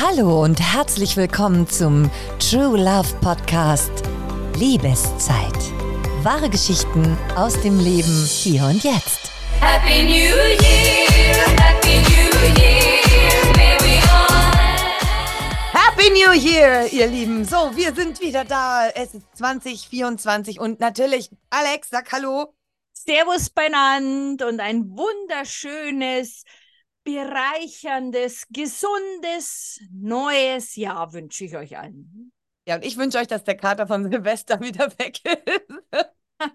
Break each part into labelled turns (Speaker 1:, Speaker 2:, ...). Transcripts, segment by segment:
Speaker 1: Hallo und herzlich willkommen zum True Love Podcast Liebeszeit. Wahre Geschichten aus dem Leben hier und jetzt.
Speaker 2: Happy New Year, Happy New Year, may we all
Speaker 3: Happy New Year, ihr Lieben. So, wir sind wieder da. Es ist 2024 und natürlich, Alex, sag Hallo.
Speaker 4: Servus beinand und ein wunderschönes, bereicherndes, gesundes, neues Jahr wünsche ich euch allen.
Speaker 3: Ja, und ich wünsche euch, dass der Kater von Silvester wieder weg ist.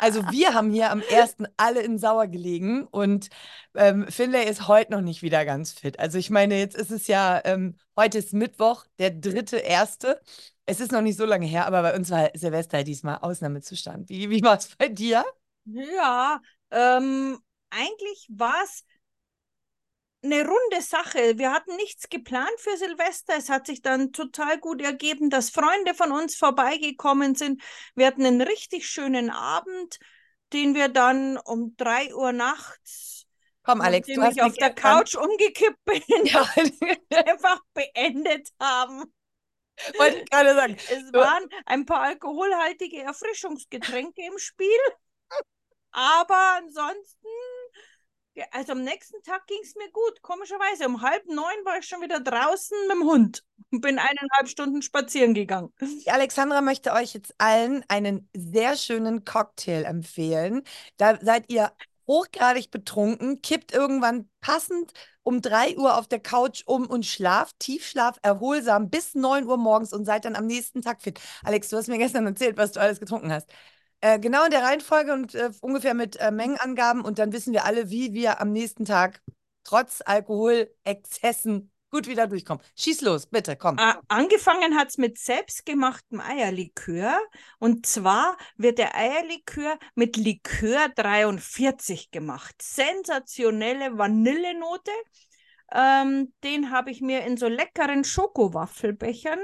Speaker 3: Also wir haben hier am ersten alle in Sauer gelegen und ähm, Finlay ist heute noch nicht wieder ganz fit. Also ich meine, jetzt ist es ja, ähm, heute ist Mittwoch, der dritte, erste. Es ist noch nicht so lange her, aber bei uns war Silvester diesmal Ausnahmezustand. Wie, wie war es bei dir?
Speaker 4: Ja, ähm, eigentlich war es eine runde Sache. Wir hatten nichts geplant für Silvester. Es hat sich dann total gut ergeben, dass Freunde von uns vorbeigekommen sind. Wir hatten einen richtig schönen Abend, den wir dann um drei Uhr nachts,
Speaker 3: Komm, Alex, du
Speaker 4: ich auf der
Speaker 3: gestern-
Speaker 4: Couch umgekippt bin,
Speaker 3: Ja,
Speaker 4: einfach beendet haben.
Speaker 3: wollte ich gerade sagen.
Speaker 4: Es waren ein paar alkoholhaltige Erfrischungsgetränke im Spiel. Aber ansonsten, also am nächsten Tag ging es mir gut. Komischerweise, um halb neun war ich schon wieder draußen mit dem Hund und bin eineinhalb Stunden spazieren gegangen.
Speaker 3: Die Alexandra möchte euch jetzt allen einen sehr schönen Cocktail empfehlen. Da seid ihr hochgradig betrunken, kippt irgendwann passend um 3 Uhr auf der Couch um und schlaft, Tiefschlaf, erholsam bis 9 Uhr morgens und seid dann am nächsten Tag fit. Alex, du hast mir gestern erzählt, was du alles getrunken hast. Äh, genau in der Reihenfolge und äh, ungefähr mit äh, Mengenangaben und dann wissen wir alle, wie wir am nächsten Tag trotz Alkoholexzessen gut wieder durchkommen. Schieß los, bitte, komm.
Speaker 4: A- angefangen hat es mit selbstgemachtem Eierlikör. Und zwar wird der Eierlikör mit Likör 43 gemacht. Sensationelle Vanillenote. Ähm, den habe ich mir in so leckeren Schokowaffelbechern,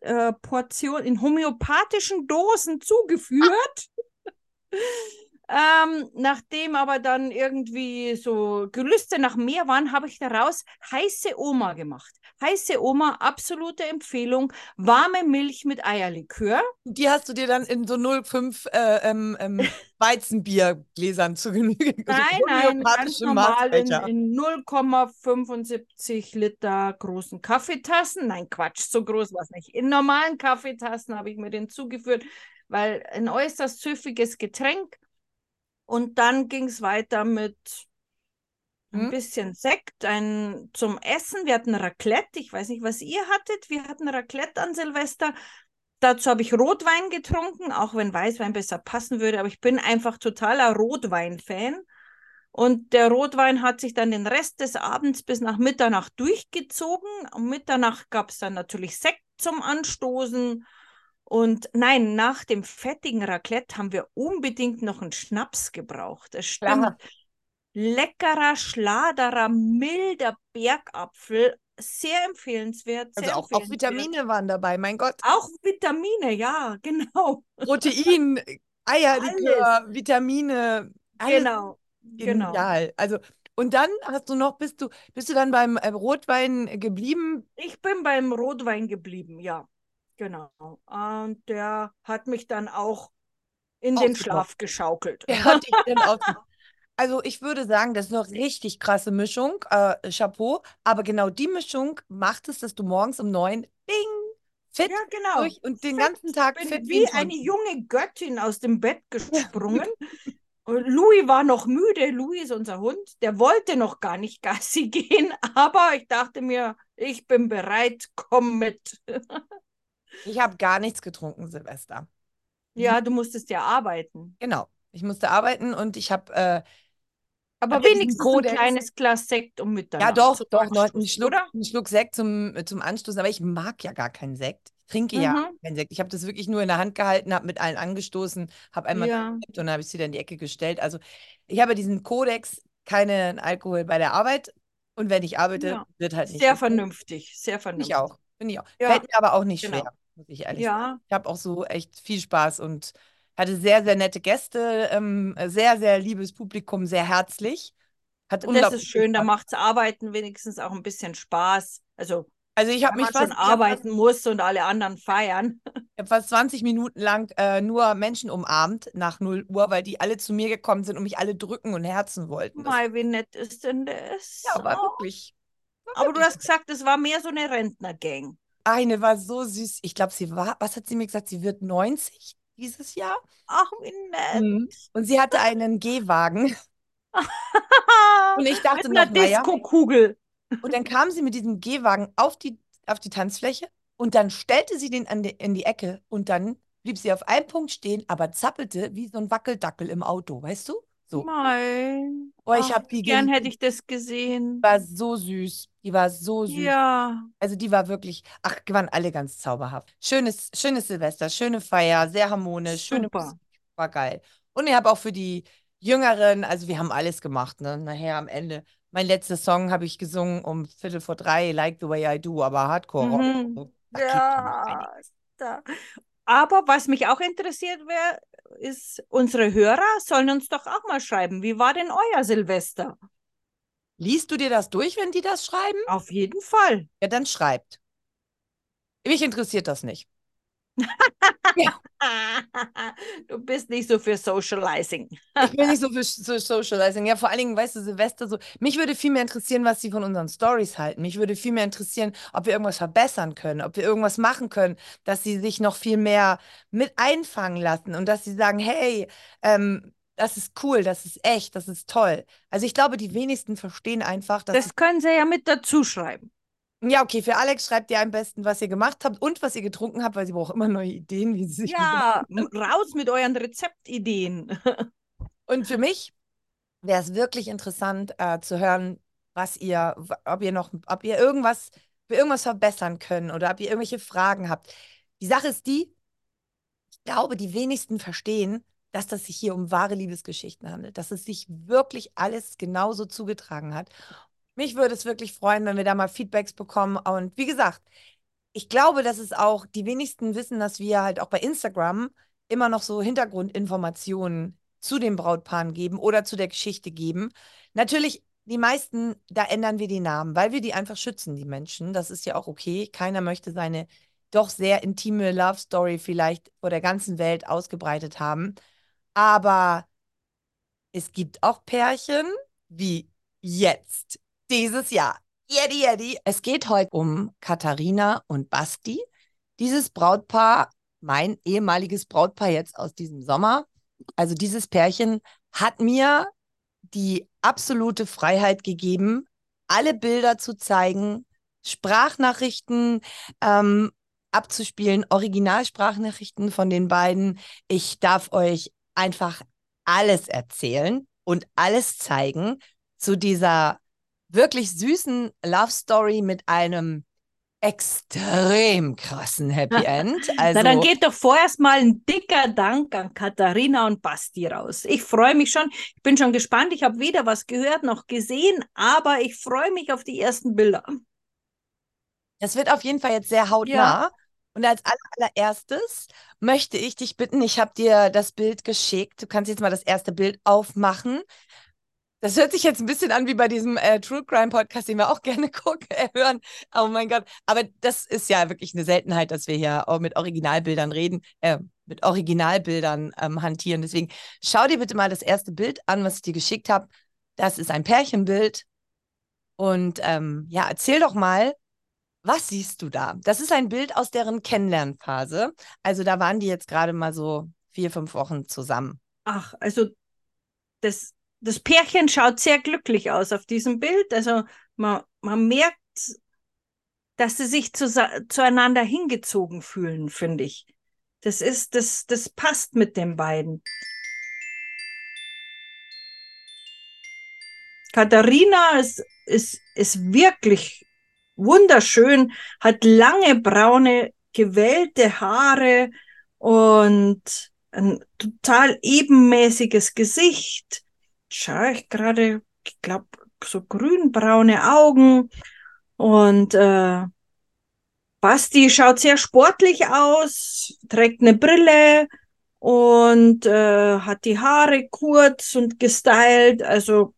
Speaker 4: äh, Portion in homöopathischen Dosen zugeführt. Ähm, nachdem aber dann irgendwie so Gelüste nach mehr waren, habe ich daraus heiße Oma gemacht. Heiße Oma, absolute Empfehlung. Warme Milch mit Eierlikör.
Speaker 3: Die hast du dir dann in so 0,5 äh, ähm, ähm, Weizenbiergläsern zu Genüge
Speaker 4: Nein, nein, ganz normal in, in 0,75 Liter großen Kaffeetassen. Nein, Quatsch, so groß war es nicht. In normalen Kaffeetassen habe ich mir den zugeführt, weil ein äußerst süffiges Getränk. Und dann ging es weiter mit ein
Speaker 3: Hm?
Speaker 4: bisschen Sekt, ein zum Essen. Wir hatten Raclette. Ich weiß nicht, was ihr hattet. Wir hatten Raclette an Silvester. Dazu habe ich Rotwein getrunken, auch wenn Weißwein besser passen würde. Aber ich bin einfach totaler Rotwein-Fan. Und der Rotwein hat sich dann den Rest des Abends bis nach Mitternacht durchgezogen. Um Mitternacht gab es dann natürlich Sekt zum Anstoßen. Und nein, nach dem fettigen Raclette haben wir unbedingt noch einen Schnaps gebraucht. Das stimmt.
Speaker 3: Klar.
Speaker 4: Leckerer, schladerer, milder Bergapfel. Sehr empfehlenswert. Sehr
Speaker 3: Also auch, auch
Speaker 4: empfehlenswert.
Speaker 3: Vitamine waren dabei, mein Gott.
Speaker 4: Auch Vitamine, ja, genau.
Speaker 3: Protein, Eierlikör, Vitamine, alles
Speaker 4: Genau. Genau.
Speaker 3: genial. Also, und dann hast du noch, bist du, bist du dann beim äh, Rotwein geblieben?
Speaker 4: Ich bin beim Rotwein geblieben, ja. Genau. Und der hat mich dann auch in den. Schlaf geschaukelt.
Speaker 3: Der hat dich dann auch. Also ich würde sagen, das ist eine richtig krasse Mischung. Äh, Chapeau. Aber genau die Mischung macht es, dass du morgens um neun, bing, fit
Speaker 4: Ja, genau.
Speaker 3: durch und den
Speaker 4: Fit.
Speaker 3: ganzen Tag
Speaker 4: bin
Speaker 3: fit
Speaker 4: wie
Speaker 3: ein
Speaker 4: eine junge Göttin aus dem Bett gesprungen. Und Louis war noch müde. Louis ist unser Hund. Der wollte noch gar nicht Gassi gehen, aber ich dachte mir, ich bin bereit, komm mit.
Speaker 3: Ich habe gar nichts getrunken, Silvester.
Speaker 4: Ja, du musstest ja arbeiten.
Speaker 3: Genau. Ich musste arbeiten und ich habe, äh,
Speaker 4: Aber
Speaker 3: Hab ja
Speaker 4: wenigstens ein kleines Glas Sekt um Mitternacht.
Speaker 3: ja doch, doch, noch einen Schluck,
Speaker 4: oder?
Speaker 3: einen Schluck Sekt zum, äh, zum Anstoßen. Aber ich mag ja gar keinen Sekt. Ich trinke ja
Speaker 4: Mhm.
Speaker 3: keinen Sekt. Ich habe das wirklich nur in der Hand gehalten, habe mit allen angestoßen, habe einmal
Speaker 4: Ja.
Speaker 3: gekippt und dann habe ich es wieder in die Ecke gestellt. Also ich habe diesen Kodex, keinen Alkohol bei der Arbeit. Und wenn ich arbeite,
Speaker 4: Ja.
Speaker 3: wird halt nicht
Speaker 4: Sehr
Speaker 3: getrunken.
Speaker 4: vernünftig, sehr vernünftig.
Speaker 3: ich auch. Ich auch.
Speaker 4: Ja,
Speaker 3: Fällt mir aber auch nicht
Speaker 4: genau.
Speaker 3: schwer, muss ich ehrlich sagen.
Speaker 4: Ja,
Speaker 3: Ich habe auch so echt viel Spaß und hatte sehr, sehr nette Gäste, ähm, sehr, sehr liebes Publikum, sehr herzlich. Hat
Speaker 4: Das
Speaker 3: unglaublich
Speaker 4: ist schön, da
Speaker 3: Spaß.
Speaker 4: macht's Arbeiten wenigstens auch ein bisschen Spaß. Also,
Speaker 3: Also ich habe mich fast,
Speaker 4: schon
Speaker 3: hab fast,
Speaker 4: arbeiten muss und alle anderen feiern.
Speaker 3: ich hab fast 20 Minuten lang äh, nur Menschen umarmt nach 0 Uhr, weil die alle zu mir gekommen sind und mich alle drücken und herzen wollten. Das,
Speaker 4: Mal, wie nett ist denn das?
Speaker 3: ja, war
Speaker 4: Oh.
Speaker 3: wirklich. War
Speaker 4: Aber du hast gesagt, es war mehr so eine Rentnergang.
Speaker 3: Eine war so süß. Ich glaube, sie war, was hat sie mir gesagt? Sie wird 90 dieses Jahr.
Speaker 4: Ach, wie nett.
Speaker 3: Mhm. Und sie hatte einen Gehwagen. Und ich dachte
Speaker 4: Mit einer
Speaker 3: noch.
Speaker 4: Disco-Kugel.
Speaker 3: Und dann kam sie mit diesem Gehwagen auf die, auf die Tanzfläche und dann stellte sie den die, in die Ecke und dann blieb sie auf einem Punkt stehen, aber zappelte wie so ein Wackeldackel im Auto, weißt du? So.
Speaker 4: Mein.
Speaker 3: Oh, ich habe die
Speaker 4: gern hätte ich das gesehen.
Speaker 3: Die war so süß. Die war so süß.
Speaker 4: Ja.
Speaker 3: Also die war wirklich, ach, die waren alle ganz zauberhaft. Schönes, schönes Silvester, schöne Feier, sehr harmonisch, schöne
Speaker 4: Super.
Speaker 3: Musik, war geil. Und ich habe auch für die Jüngeren, also wir haben alles gemacht, ne? Nachher am Ende. Mein letzter Song habe ich gesungen um Viertel vor drei, Like the Way I Do, aber Hardcore.
Speaker 4: Mhm.
Speaker 3: Ja.
Speaker 4: Da. Aber was mich auch interessiert wäre, ist, unsere Hörer sollen uns doch auch mal schreiben. Wie war denn euer Silvester?
Speaker 3: Liest du dir das durch, wenn die das schreiben?
Speaker 4: Auf jeden Fall.
Speaker 3: Ja, dann schreibt. Mich interessiert das nicht.
Speaker 4: Du bist nicht so für Socializing.
Speaker 3: Ich bin nicht so für so Socializing. Ja, vor allen Dingen, weißt du, Silvester so. Mich würde viel mehr interessieren, was sie von unseren Stories halten. Mich würde viel mehr interessieren, ob wir irgendwas verbessern können, ob wir irgendwas machen können, dass sie sich noch viel mehr mit einfangen lassen und dass sie sagen, hey, ähm, das ist cool, das ist echt, das ist toll. Also ich glaube, die wenigsten verstehen einfach, dass
Speaker 4: Das können sie ja mit dazu schreiben.
Speaker 3: Ja, okay, für Alex schreibt ihr am besten, was ihr gemacht habt und was ihr getrunken habt, weil sie braucht immer neue Ideen, wie sie sich
Speaker 4: Ja, raus mit euren Rezeptideen.
Speaker 3: Und für mich wäre es wirklich interessant äh, zu hören, was ihr, ob ihr noch, ob ihr irgendwas, wir irgendwas verbessern können oder ob ihr irgendwelche Fragen habt. Die Sache ist die, ich glaube, die wenigsten verstehen, dass das sich hier um wahre Liebesgeschichten handelt, dass es sich wirklich alles genauso zugetragen hat. Mich würde es wirklich freuen, wenn wir da mal Feedbacks bekommen. Und wie gesagt, ich glaube, dass es auch, die wenigsten wissen, dass wir halt auch bei Instagram immer noch so Hintergrundinformationen zu den Brautpaaren geben oder zu der Geschichte geben. Natürlich, die meisten, da ändern wir die Namen, weil wir die einfach schützen, die Menschen. Das ist ja auch okay. Keiner möchte seine doch sehr intime Love Story vielleicht vor der ganzen Welt ausgebreitet haben. Aber es gibt auch Pärchen wie jetzt, dieses Jahr. Yeti Yeti. Es geht heute um Katharina und Basti. Dieses Brautpaar, mein ehemaliges Brautpaar jetzt aus diesem Sommer, also dieses Pärchen hat mir die absolute Freiheit gegeben, alle Bilder zu zeigen, Sprachnachrichten ähm, abzuspielen, Originalsprachnachrichten von den beiden. Ich darf euch einfach alles erzählen und alles zeigen zu dieser wirklich süßen Love Story mit einem extrem krassen Happy End. Also,
Speaker 4: Na, dann geht doch vorerst mal ein dicker Dank an Katharina und Basti raus. Ich freue mich schon. Ich bin schon gespannt. Ich habe weder was gehört noch gesehen, aber ich freue mich auf die ersten Bilder.
Speaker 3: Das wird auf jeden Fall jetzt sehr hautnah. Und als aller- allererstes möchte ich dich bitten, ich habe dir das Bild geschickt. Du kannst jetzt mal das erste Bild aufmachen. Das hört sich jetzt ein bisschen an wie bei diesem äh, True Crime Podcast, den wir auch gerne gucken, äh, hören. Oh mein Gott. Aber das ist ja wirklich eine Seltenheit, dass wir hier auch mit Originalbildern reden, äh, mit Originalbildern ähm, hantieren. Deswegen schau dir bitte mal das erste Bild an, was ich dir geschickt habe. Das ist ein Pärchenbild. Und ähm, ja, erzähl doch mal, was siehst du da? Das ist ein Bild aus deren Kennenlernphase. Also da waren die jetzt gerade mal so vier, fünf Wochen zusammen.
Speaker 4: Ach, also das, das Pärchen schaut sehr glücklich aus auf diesem Bild. Also man, man merkt, dass sie sich zu, zueinander hingezogen fühlen, finde ich. Das ist, das, das passt mit den beiden. Katharina ist, ist, ist wirklich wunderschön, hat lange braune, gewellte Haare und ein total ebenmäßiges Gesicht. Schau ich gerade, ich glaube, so grünbraune Augen. Und äh, Basti schaut sehr sportlich aus, trägt eine Brille und äh, hat die Haare kurz und gestylt. Also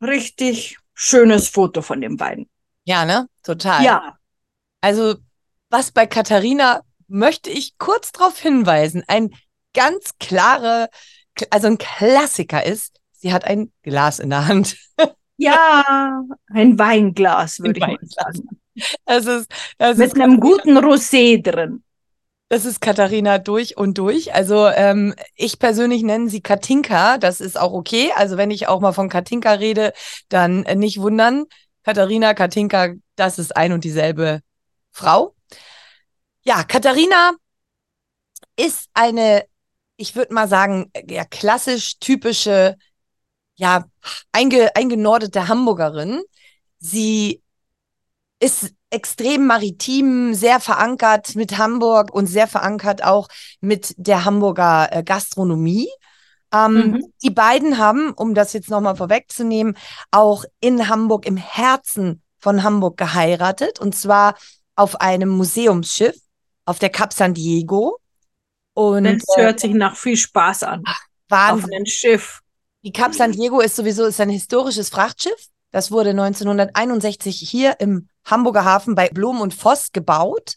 Speaker 4: richtig schönes Foto von den beiden.
Speaker 3: Ja, ne? Total.
Speaker 4: Ja,
Speaker 3: Also, was bei Katharina möchte ich kurz darauf hinweisen, ein ganz klare, also ein Klassiker ist, sie hat ein Glas in der Hand.
Speaker 4: ja, ein Weinglas, würde ich
Speaker 3: Ein Weinglas.
Speaker 4: sagen.
Speaker 3: Das ist, das
Speaker 4: Mit
Speaker 3: ist,
Speaker 4: einem guten Rosé drin.
Speaker 3: das ist Katharina durch und durch. Also, ähm, ich persönlich nenne sie Katinka. Das ist auch okay. Also, wenn ich auch mal von Katinka rede, dann äh, nicht wundern. Katharina, Katinka, das ist ein und dieselbe Frau. Ja, Katharina ist eine, ich würde mal sagen, ja, klassisch typische, ja, einge, eingenordete Hamburgerin. Sie ist extrem maritim, sehr verankert mit Hamburg und sehr verankert auch mit der Hamburger äh, Gastronomie. Ähm,
Speaker 4: Mhm.
Speaker 3: Die beiden haben, um das jetzt nochmal vorwegzunehmen, auch in Hamburg, im Herzen von Hamburg geheiratet und zwar auf einem Museumsschiff auf der Cap San Diego. Und
Speaker 4: Das
Speaker 3: äh,
Speaker 4: hört sich nach viel Spaß an. Auf
Speaker 3: Wahnsinn.
Speaker 4: einem Schiff.
Speaker 3: Die Cap San Diego ist sowieso ist ein historisches Frachtschiff. Das wurde 1961 hier im Hamburger Hafen bei Blom und Voss gebaut.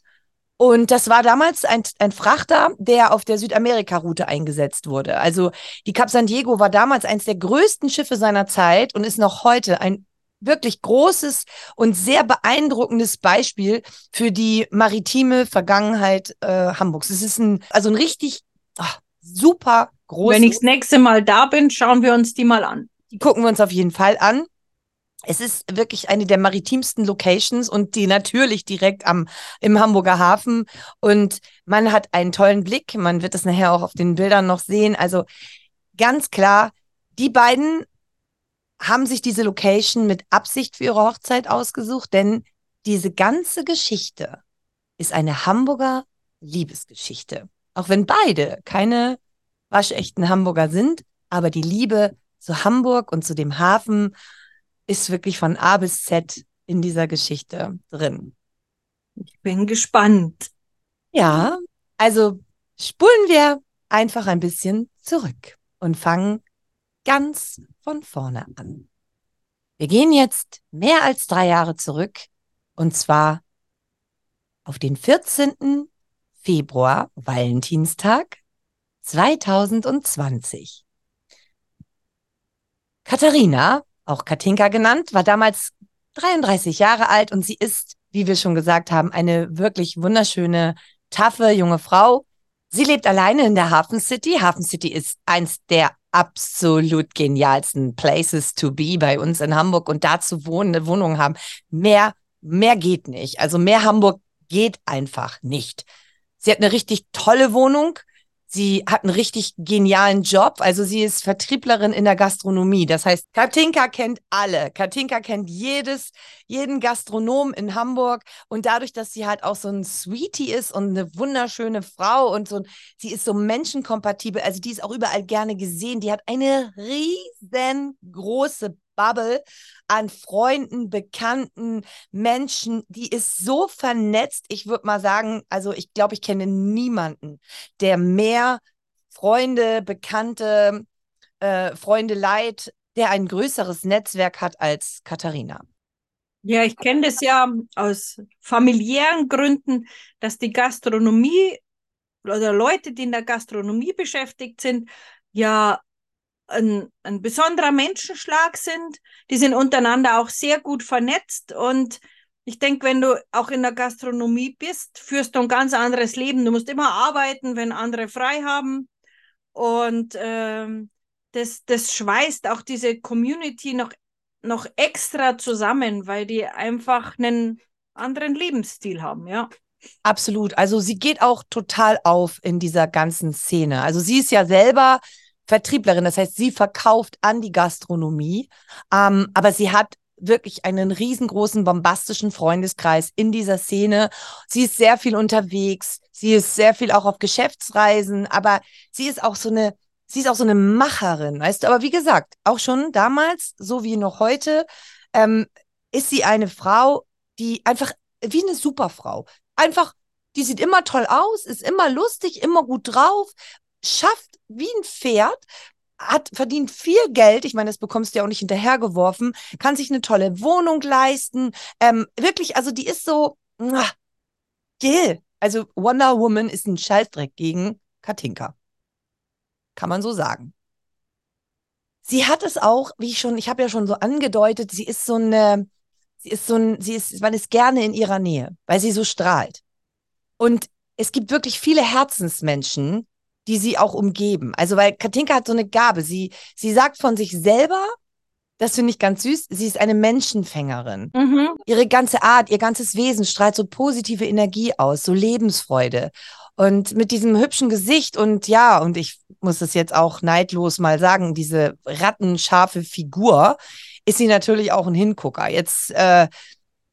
Speaker 3: Und das war damals ein, ein Frachter, der auf der Südamerika-Route eingesetzt wurde. Also die Cap San Diego war damals eines der größten Schiffe seiner Zeit und ist noch heute ein wirklich großes und sehr beeindruckendes Beispiel für die maritime Vergangenheit äh, Hamburgs. Es ist ein, also ein richtig ach, super großes.
Speaker 4: Wenn ich das nächste Mal da bin, schauen wir uns die mal an.
Speaker 3: Die gucken wir uns auf jeden Fall an. Es ist wirklich eine der maritimsten Locations und die natürlich direkt am, im Hamburger Hafen. Und man hat einen tollen Blick. Man wird das nachher auch auf den Bildern noch sehen. Also ganz klar, die beiden haben sich diese Location mit Absicht für ihre Hochzeit ausgesucht, denn diese ganze Geschichte ist eine Hamburger Liebesgeschichte. Auch wenn beide keine waschechten Hamburger sind, aber die Liebe zu Hamburg und zu dem Hafen ist wirklich von A bis Z in dieser Geschichte drin.
Speaker 4: Ich bin gespannt.
Speaker 3: Ja, also spulen wir einfach ein bisschen zurück und fangen ganz von vorne an. Wir gehen jetzt mehr als drei Jahre zurück und zwar auf den 14. Februar, Valentinstag 2020. Katharina, auch Katinka genannt, war damals 33 Jahre alt und sie ist, wie wir schon gesagt haben, eine wirklich wunderschöne, taffe junge Frau. Sie lebt alleine in der Hafen City. Hafen City ist eins der absolut genialsten Places to be bei uns in Hamburg und da zu wohnen, eine Wohnung haben. Mehr, mehr geht nicht. Also mehr Hamburg geht einfach nicht. Sie hat eine richtig tolle Wohnung. Sie hat einen richtig genialen Job. Also sie ist Vertrieblerin in der Gastronomie. Das heißt, Katinka kennt alle. Katinka kennt jedes, jeden Gastronom in Hamburg. Und dadurch, dass sie halt auch so ein Sweetie ist und eine wunderschöne Frau und so, sie ist so menschenkompatibel. Also die ist auch überall gerne gesehen. Die hat eine riesengroße Bubble an Freunden, Bekannten, Menschen. Die ist so vernetzt. Ich würde mal sagen, also ich glaube, ich kenne niemanden, der mehr Freunde, Bekannte, äh, Freunde leid, der ein größeres Netzwerk hat als Katharina.
Speaker 4: Ja, ich kenne das ja aus familiären Gründen, dass die Gastronomie oder Leute, die in der Gastronomie beschäftigt sind, ja ein, ein besonderer Menschenschlag sind. Die sind untereinander auch sehr gut vernetzt und ich denke, wenn du auch in der Gastronomie bist, führst du ein ganz anderes Leben. Du musst immer arbeiten, wenn andere frei haben. Und ähm, das, das schweißt auch diese Community noch, noch extra zusammen, weil die einfach einen anderen Lebensstil haben, ja.
Speaker 3: Absolut. Also sie geht auch total auf in dieser ganzen Szene. Also sie ist ja selber Vertrieblerin, das heißt, sie verkauft an die Gastronomie, ähm, aber sie hat wirklich einen riesengroßen, bombastischen Freundeskreis in dieser Szene. Sie ist sehr viel unterwegs, sie ist sehr viel auch auf Geschäftsreisen, aber sie ist auch so eine, sie ist auch so eine Macherin, weißt du. Aber wie gesagt, auch schon damals, so wie noch heute, ähm, ist sie eine Frau, die einfach wie eine Superfrau. Einfach, die sieht immer toll aus, ist immer lustig, immer gut drauf, schafft wie ein Pferd hat verdient viel Geld. Ich meine, das bekommst du ja auch nicht hinterhergeworfen. Kann sich eine tolle Wohnung leisten. Ähm, wirklich, also die ist so, muah. Also Wonder Woman ist ein Scheißdreck gegen Katinka. Kann man so sagen. Sie hat es auch, wie ich schon, ich habe ja schon so angedeutet, sie ist so eine, sie ist so ein, sie ist, man ist gerne in ihrer Nähe, weil sie so strahlt. Und es gibt wirklich viele Herzensmenschen, die sie auch umgeben. Also, weil Katinka hat so eine Gabe. Sie, sie sagt von sich selber, das finde ich ganz süß, sie ist eine Menschenfängerin.
Speaker 4: Mhm.
Speaker 3: Ihre ganze Art, ihr ganzes Wesen strahlt so positive Energie aus, so Lebensfreude. Und mit diesem hübschen Gesicht und ja, und ich muss es jetzt auch neidlos mal sagen, diese rattenscharfe Figur ist sie natürlich auch ein Hingucker. Jetzt, äh,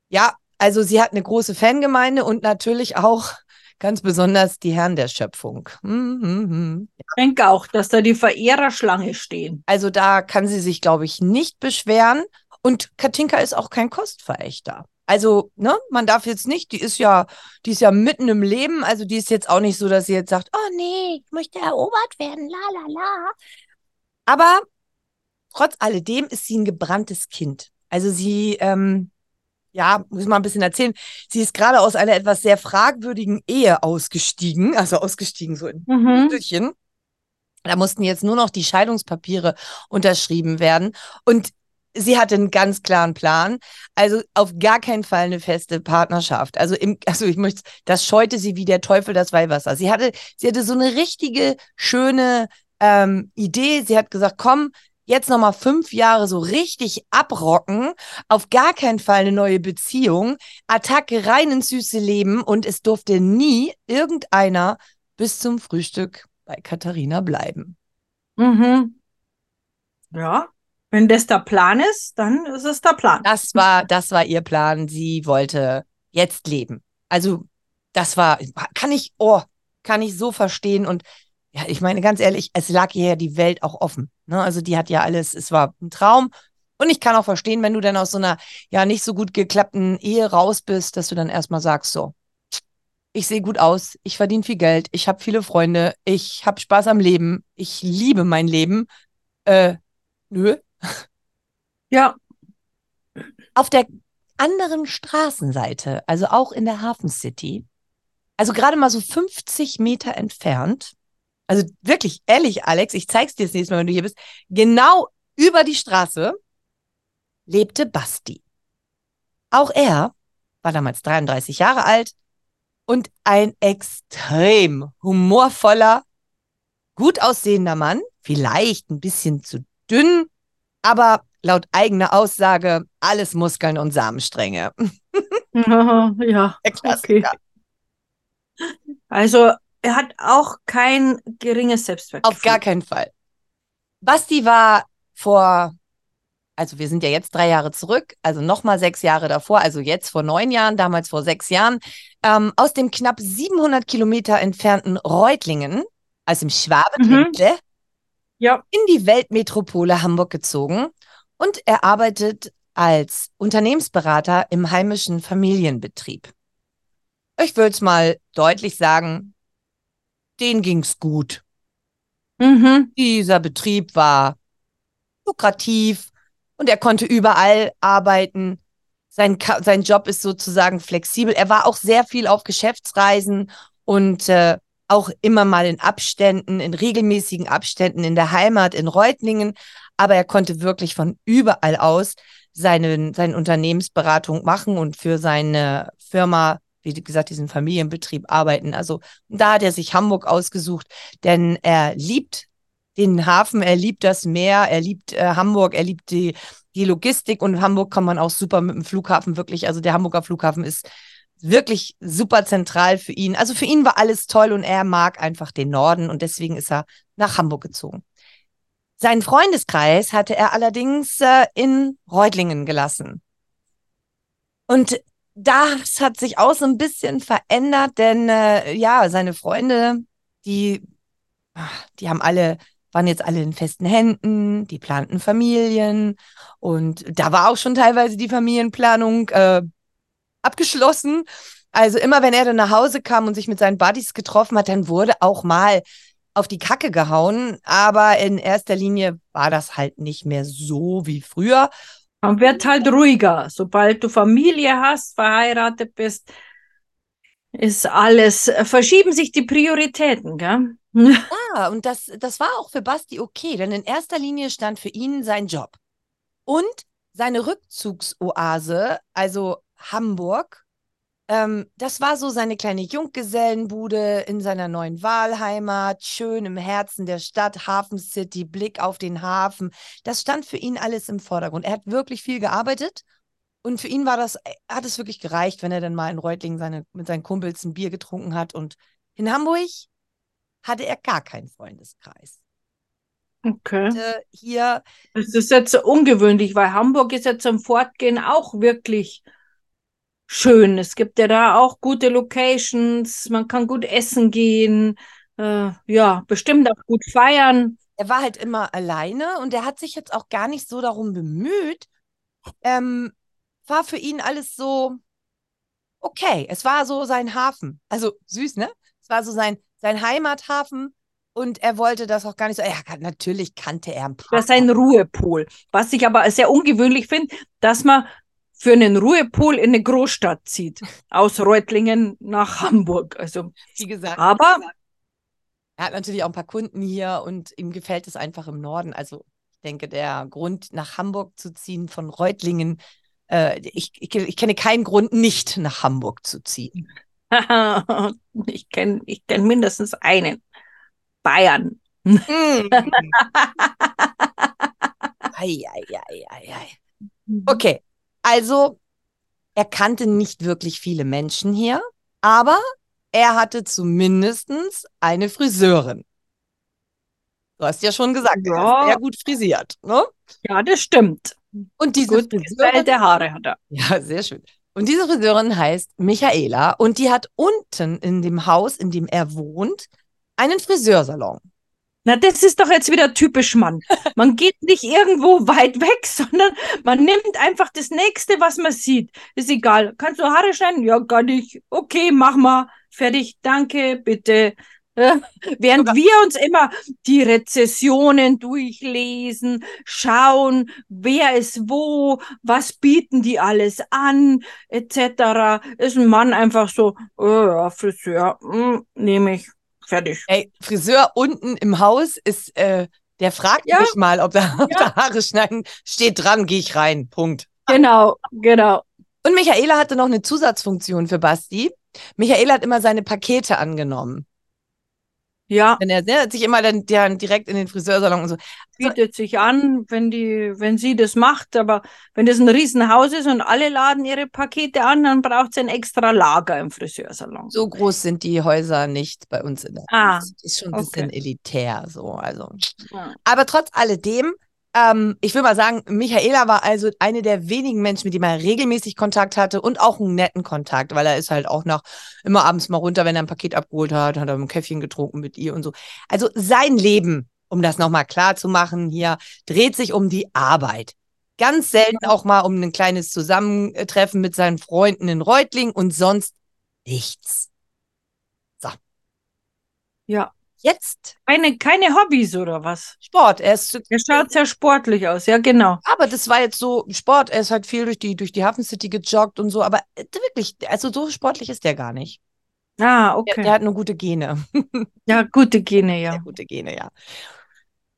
Speaker 3: ja, also sie hat eine große Fangemeinde und natürlich auch ganz besonders die Herren der Schöpfung. Mhm.
Speaker 4: Ich denke auch, dass da die Verehrerschlange stehen.
Speaker 3: Also da kann sie sich, glaube ich, nicht beschweren. Und Katinka ist auch kein Kostverächter. Also, ne, man darf jetzt nicht, die ist ja, die ist ja mitten im Leben, also die ist jetzt auch nicht so, dass sie jetzt sagt, oh nee, ich möchte erobert werden, la la la. Aber trotz alledem ist sie ein gebranntes Kind. Also sie, ähm, ja, muss mal ein bisschen erzählen. Sie ist gerade aus einer etwas sehr fragwürdigen Ehe ausgestiegen, also ausgestiegen so in
Speaker 4: Mhm.
Speaker 3: Viertelchen. Da mussten jetzt nur noch die Scheidungspapiere unterschrieben werden. Und sie hatte einen ganz klaren Plan. Also auf gar keinen Fall eine feste Partnerschaft. Also, im, also ich möchte, das scheute sie wie der Teufel das Weihwasser. Sie hatte, sie hatte so eine richtige, schöne ähm, Idee. Sie hat gesagt, komm, jetzt nochmal fünf Jahre so richtig abrocken. Auf gar keinen Fall eine neue Beziehung. Attacke rein ins süße Leben. Und es durfte nie irgendeiner bis zum Frühstück bei Katharina bleiben.
Speaker 4: Mhm. Ja, wenn das der Plan ist, dann ist es der Plan.
Speaker 3: Das war, das war ihr Plan. Sie wollte jetzt leben. Also, das war, kann ich, oh, kann ich so verstehen. Und ja, ich meine, ganz ehrlich, es lag ihr ja die Welt auch offen. Ne? Also, die hat ja alles, es war ein Traum. Und ich kann auch verstehen, wenn du dann aus so einer, ja, nicht so gut geklappten Ehe raus bist, dass du dann erstmal sagst, so, ich sehe gut aus, ich verdiene viel Geld, ich habe viele Freunde, ich habe Spaß am Leben, ich liebe mein Leben. Äh, nö,
Speaker 4: Ja,
Speaker 3: auf der anderen Straßenseite, also auch in der Hafen City, also gerade mal so 50 Meter entfernt, also wirklich ehrlich, Alex, ich zeig's dir das nächste Mal, wenn du hier bist, genau über die Straße lebte Basti. Auch er war damals 33 Jahre alt und ein extrem humorvoller, gut aussehender Mann, vielleicht ein bisschen zu dünn, aber laut eigener Aussage alles Muskeln und Samenstränge.
Speaker 4: ja.
Speaker 3: Der Klassiker.
Speaker 4: Also er hat auch kein geringes Selbstwertgefühl.
Speaker 3: Auf gar keinen Fall. Basti war vor, also wir sind ja jetzt drei Jahre zurück, also nochmal sechs Jahre davor, also jetzt vor neun Jahren, damals vor sechs Jahren, ähm, aus dem knapp 700 Kilometer entfernten Reutlingen, also im Schwabeländle,
Speaker 4: Ja.
Speaker 3: in die Weltmetropole Hamburg gezogen und er arbeitet als Unternehmensberater im heimischen Familienbetrieb. Ich würde es mal deutlich sagen, denen ging's gut.
Speaker 4: Mhm.
Speaker 3: Dieser Betrieb war lukrativ und er konnte überall arbeiten. Sein, sein Job ist sozusagen flexibel. Er war auch sehr viel auf Geschäftsreisen und äh, auch immer mal in Abständen, in regelmäßigen Abständen in der Heimat in Reutlingen. Aber er konnte wirklich von überall aus seine, seine Unternehmensberatung machen und für seine Firma, wie gesagt, diesen Familienbetrieb arbeiten. Also da hat er sich Hamburg ausgesucht, denn er liebt den Hafen, er liebt das Meer, er liebt äh, Hamburg, er liebt die, die Logistik und Hamburg kann man auch super mit dem Flughafen wirklich, also der Hamburger Flughafen ist wirklich super zentral für ihn. Also für ihn war alles toll und er mag einfach den Norden und deswegen ist er nach Hamburg gezogen. Seinen Freundeskreis hatte er allerdings äh, in Reutlingen gelassen. Und das hat sich auch so ein bisschen verändert, denn äh, ja, seine Freunde, die, die haben alle, waren jetzt alle in festen Händen, die planten Familien und da war auch schon teilweise die Familienplanung äh, abgeschlossen. Also immer wenn er dann nach Hause kam und sich mit seinen Buddies getroffen hat, dann wurde auch mal auf die Kacke gehauen, aber in erster Linie war das halt nicht mehr so wie früher.
Speaker 4: Man wird halt ruhiger. Sobald du Familie hast, verheiratet bist, ist alles, verschieben sich die Prioritäten, gell?
Speaker 3: Ja, und das, das war auch für Basti okay, denn in erster Linie stand für ihn sein Job. Und seine Rückzugsoase, also Hamburg, ähm, das war so seine kleine Junggesellenbude in seiner neuen Wahlheimat, schön im Herzen der Stadt, Hafen City, Blick auf den Hafen. Das stand für ihn alles im Vordergrund. Er hat wirklich viel gearbeitet und für ihn war das, äh, hat es wirklich gereicht, wenn er dann mal in Reutlingen seine, mit seinen Kumpels ein Bier getrunken hat. Und in Hamburg hatte er gar keinen Freundeskreis.
Speaker 4: Okay.
Speaker 3: Äh, hier,
Speaker 4: Das ist jetzt ungewöhnlich, weil Hamburg ist ja zum Fortgehen auch wirklich schön. Es gibt ja da auch gute Locations, man kann gut essen gehen, äh, ja, bestimmt auch gut feiern.
Speaker 3: er war halt immer alleine und er hat sich jetzt auch gar nicht so darum bemüht. Ähm, war für ihn alles so okay. Es war so sein Hafen. Also süß, ne? Es war so sein, sein Heimathafen und er wollte das auch gar nicht so. Ja, natürlich kannte er ein paar.
Speaker 4: Das ist ein Ruhepol. Was ich aber sehr ungewöhnlich finde, dass man für einen Ruhepol in eine Großstadt zieht. Aus Reutlingen nach Hamburg. Also,
Speaker 3: wie gesagt.
Speaker 4: aber
Speaker 3: Er hat natürlich auch ein paar Kunden hier und ihm gefällt es einfach im Norden. Also ich denke, der Grund, nach Hamburg zu ziehen von Reutlingen, äh, ich, ich, ich kenne keinen Grund, nicht nach Hamburg zu ziehen.
Speaker 4: ich kenne ich kenn mindestens einen. Bayern.
Speaker 3: Mm. ei, ei, ei, ei, ei. Okay, also er kannte nicht wirklich viele Menschen hier, aber er hatte zumindest eine Friseurin. Du hast ja schon gesagt, er
Speaker 4: Ja.
Speaker 3: ist sehr gut frisiert. Ne?
Speaker 4: Ja, das stimmt.
Speaker 3: Und diese
Speaker 4: Gut
Speaker 3: Friseurin,
Speaker 4: Haare hat er.
Speaker 3: ja, sehr schön. Und diese Friseurin heißt Michaela und die hat unten in dem Haus, in dem er wohnt, einen Friseursalon.
Speaker 4: Na, das ist doch jetzt wieder typisch Mann. Man geht nicht irgendwo weit weg, sondern man nimmt einfach das nächste, was man sieht. Ist egal. Kannst du Haare schneiden? Ja, gar nicht. Okay, mach mal. Fertig. Danke, bitte. Äh, Während
Speaker 3: Sogar-
Speaker 4: wir uns immer die Rezessionen durchlesen, schauen, wer ist wo, was bieten die alles an, etc., ist ein Mann einfach so, ja, Friseur, hm, nehme ich. Fertig.
Speaker 3: Ey, Friseur unten im Haus ist, äh, der fragt
Speaker 4: Ja.
Speaker 3: mich mal, ob da, ob da Haare schneiden. Steht dran, gehe ich rein. Punkt.
Speaker 4: Genau, genau.
Speaker 3: Und Michaela hatte noch eine Zusatzfunktion für Basti. Michaela hat immer seine Pakete angenommen.
Speaker 4: Ja,
Speaker 3: Denn er, hat sich immer dann, dann direkt in den Friseursalon und so.
Speaker 4: bietet sich an, wenn die, wenn sie das macht, aber wenn das ein Riesenhaus ist und alle laden ihre Pakete an, dann braucht sie ein extra Lager im Friseursalon.
Speaker 3: So groß sind die Häuser nicht bei uns in der
Speaker 4: Ah,
Speaker 3: Das ist schon ein bisschen
Speaker 4: okay.
Speaker 3: elitär, so. Also.
Speaker 4: Ja.
Speaker 3: Aber trotz alledem, ähm, ich will mal sagen, Michaela war also eine der wenigen Menschen, mit denen er regelmäßig Kontakt hatte und auch einen netten Kontakt, weil er ist halt auch nach immer abends mal runter, wenn er ein Paket abgeholt hat, hat er ein Käffchen getrunken mit ihr und so. Also sein Leben, um das nochmal klar zu machen hier, dreht sich um die Arbeit. Ganz selten auch mal um ein kleines Zusammentreffen mit seinen Freunden in Reutlingen und sonst nichts.
Speaker 4: ja.
Speaker 3: Jetzt
Speaker 4: Keine, keine Hobbys oder was?
Speaker 3: Sport. Er ist
Speaker 4: Er schaut sehr sportlich aus, ja, genau.
Speaker 3: Aber das war jetzt so Sport. Er ist halt viel durch die, durch die Hafen City gejoggt und so. Aber äh, wirklich, also so sportlich ist der gar nicht.
Speaker 4: Ah,
Speaker 3: Der,
Speaker 4: okay.
Speaker 3: der hat nur gute Gene.
Speaker 4: Ja, gute Gene,
Speaker 3: Sehr
Speaker 4: ja.
Speaker 3: gute Gene, ja.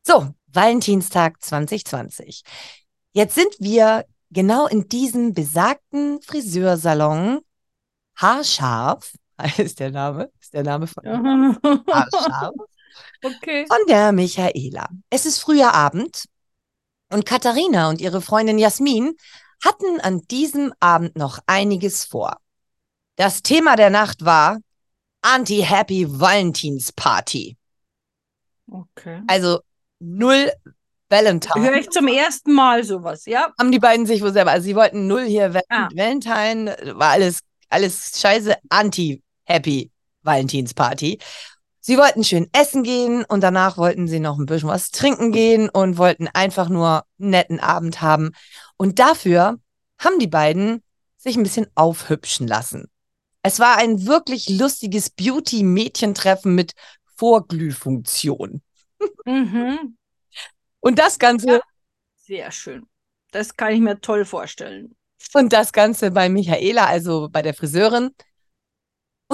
Speaker 3: So, Valentinstag 2020. Jetzt sind wir genau in diesem besagten Friseursalon. Haarscharf ist der Name, ist der Name von
Speaker 4: okay.
Speaker 3: von der Michaela. Es ist früher Abend und Katharina und ihre Freundin Jasmin hatten an diesem Abend noch einiges vor. Das Thema der Nacht war Anti-Happy Valentinsparty.
Speaker 4: Okay.
Speaker 3: Also null
Speaker 4: Höre
Speaker 3: Valentine.
Speaker 4: ich zum ersten Mal sowas, ja?
Speaker 3: Haben die beiden sich wohl selber, also sie wollten null hier
Speaker 4: Ah.
Speaker 3: Valentine, war alles, alles scheiße Anti-Happy Valentinsparty. Sie wollten schön essen gehen und danach wollten sie noch ein bisschen was trinken gehen und wollten einfach nur einen netten Abend haben. Und dafür haben die beiden sich ein bisschen aufhübschen lassen. Es war ein wirklich lustiges Beauty-Mädchentreffen mit Vorglühfunktion.
Speaker 4: Mhm.
Speaker 3: Und das Ganze,
Speaker 4: Sehr schön. Das kann ich mir toll vorstellen.
Speaker 3: und das Ganze bei Michaela, also bei der Friseurin.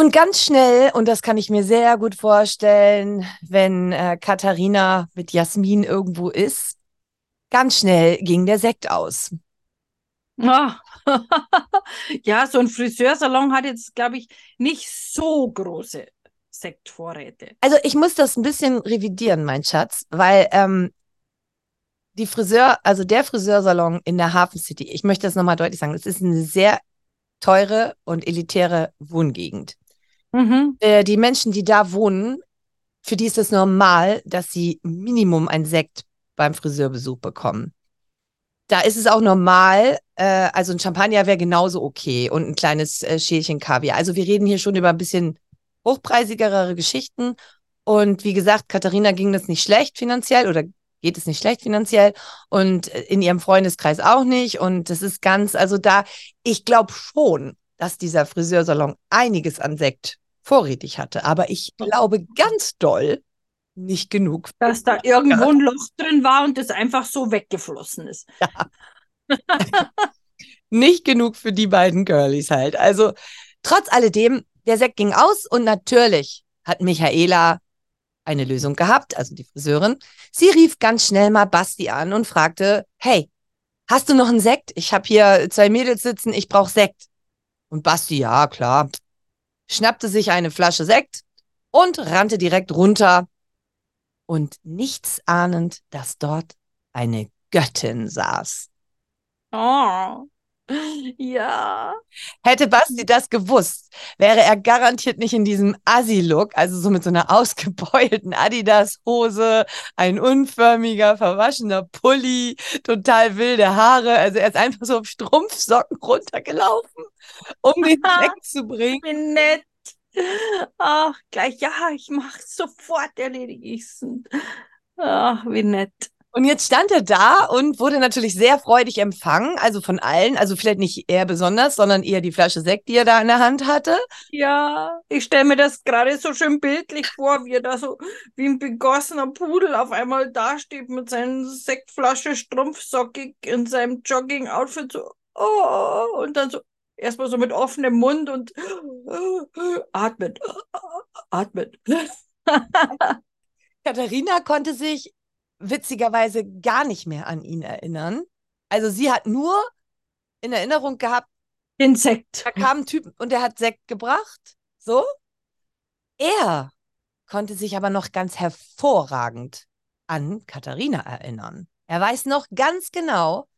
Speaker 3: Und ganz schnell, und das kann ich mir sehr gut vorstellen, wenn äh, Katharina mit Jasmin irgendwo ist, ganz schnell ging der Sekt aus.
Speaker 4: Ah. ja, so ein Friseursalon hat jetzt, glaube ich, nicht so große Sektvorräte.
Speaker 3: Also ich muss das ein bisschen revidieren, mein Schatz, weil ähm, die Friseur, also der Friseursalon in der Hafen City, ich möchte das nochmal deutlich sagen, es ist eine sehr teure und elitäre Wohngegend.
Speaker 4: Mhm.
Speaker 3: Äh, die Menschen, die da wohnen, für die ist es normal, dass sie Minimum ein Sekt beim Friseurbesuch bekommen. Da ist es auch normal, äh, also ein Champagner wäre genauso okay und ein kleines äh, Schälchen Kaviar. Also wir reden hier schon über ein bisschen hochpreisigere Geschichten. Und wie gesagt, Katharina ging das nicht schlecht finanziell oder geht es nicht schlecht finanziell und äh, in ihrem Freundeskreis auch nicht. Und das ist ganz, also da, ich glaube schon, dass dieser Friseursalon einiges an Sekt vorrätig hatte. Aber ich glaube ganz doll nicht genug.
Speaker 4: Dass da irgendwo ein Loch drin war und das einfach so weggeflossen ist.
Speaker 3: Nicht genug für die beiden Girlies halt. Also trotz alledem, der Sekt ging aus und natürlich hat Michaela eine Lösung gehabt, also die Friseurin. Sie rief ganz schnell mal Basti an und fragte, hey, hast du noch einen Sekt? Ich habe hier zwei Mädels sitzen, ich brauche Sekt. Und Basti, ja, klar, schnappte sich eine Flasche Sekt und rannte direkt runter. Und nichts ahnend, dass dort eine Göttin saß.
Speaker 4: Oh. Ja.
Speaker 3: Hätte Basti das gewusst, wäre er garantiert nicht in diesem Assi-Look, also so mit so einer ausgebeulten Adidas-Hose, ein unförmiger, verwaschener Pulli, total wilde Haare. Also er ist einfach so auf Strumpfsocken runtergelaufen, um den Sekt zu bringen.
Speaker 4: Wie nett. Ach, gleich, ja, ich mache sofort, erledige ich's. Ach, wie nett.
Speaker 3: Und jetzt stand er da und wurde natürlich sehr freudig empfangen, also von allen, also vielleicht nicht er besonders, sondern eher die Flasche Sekt, die er da in der Hand hatte.
Speaker 4: Ja, ich stelle mir das gerade so schön bildlich vor, wie er da so wie ein begossener Pudel auf einmal dasteht mit seinen Sektflasche strumpfsockig in seinem Jogging-Outfit so, oh, und dann so erstmal so mit offenem Mund und atmet, atmet.
Speaker 3: Katharina konnte sich witzigerweise gar nicht mehr an ihn erinnern. Also sie hat nur in Erinnerung gehabt,
Speaker 4: Insekt.
Speaker 3: da kam ein Typ und der hat Sekt gebracht. So. Er konnte sich aber noch ganz hervorragend an Katharina erinnern. Er weiß noch ganz genau,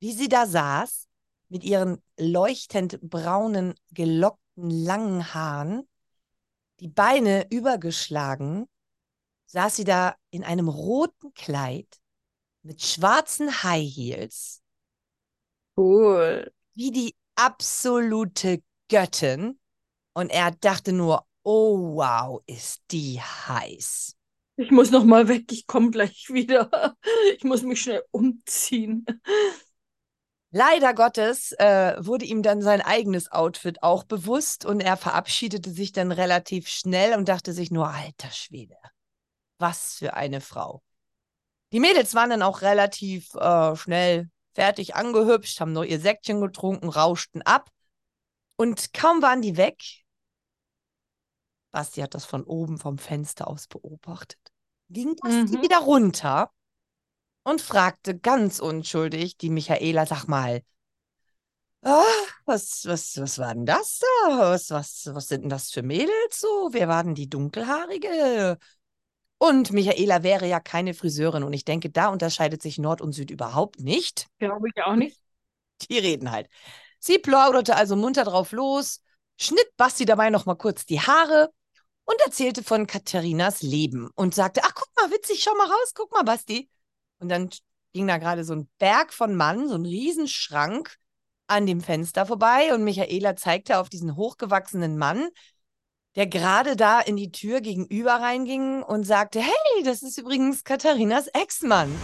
Speaker 3: wie sie da saß mit ihren leuchtend braunen, gelockten, langen Haaren, die Beine übergeschlagen, saß sie da in einem roten Kleid mit schwarzen High Heels,
Speaker 4: Cool.
Speaker 3: wie die absolute Göttin. Und er dachte nur, oh wow, ist die heiß.
Speaker 4: Ich muss noch mal weg, ich komme gleich wieder. Ich muss mich schnell umziehen.
Speaker 3: Leider Gottes äh, wurde ihm dann sein eigenes Outfit auch bewusst und er verabschiedete sich dann relativ schnell und dachte sich nur, alter Schwede, was für eine Frau. Die Mädels waren dann auch relativ äh, schnell fertig angehübscht, haben noch ihr Säckchen getrunken, rauschten ab und kaum waren die weg. Basti hat das von oben vom Fenster aus beobachtet. Ging Basti
Speaker 4: Mhm.
Speaker 3: wieder runter und fragte ganz unschuldig die Michaela, sag mal, ah, was, was, was war denn das da? Was, was, was sind denn das für Mädels so? Wer war denn die Dunkelhaarige? Und Michaela wäre ja keine Friseurin und ich denke, da unterscheidet sich Nord und Süd überhaupt nicht.
Speaker 4: Glaube ich auch nicht.
Speaker 3: Die reden halt. Sie plauderte also munter drauf los, schnitt Basti dabei noch mal kurz die Haare und erzählte von Katharinas Leben und sagte, ach, guck mal, witzig, schau mal raus, guck mal, Basti. Und dann ging da gerade so ein Berg von Mann, so ein Riesenschrank an dem Fenster vorbei und Michaela zeigte auf diesen hochgewachsenen Mann, der gerade da in die Tür gegenüber reinging und sagte, hey, das ist übrigens Katharinas Ex-Mann.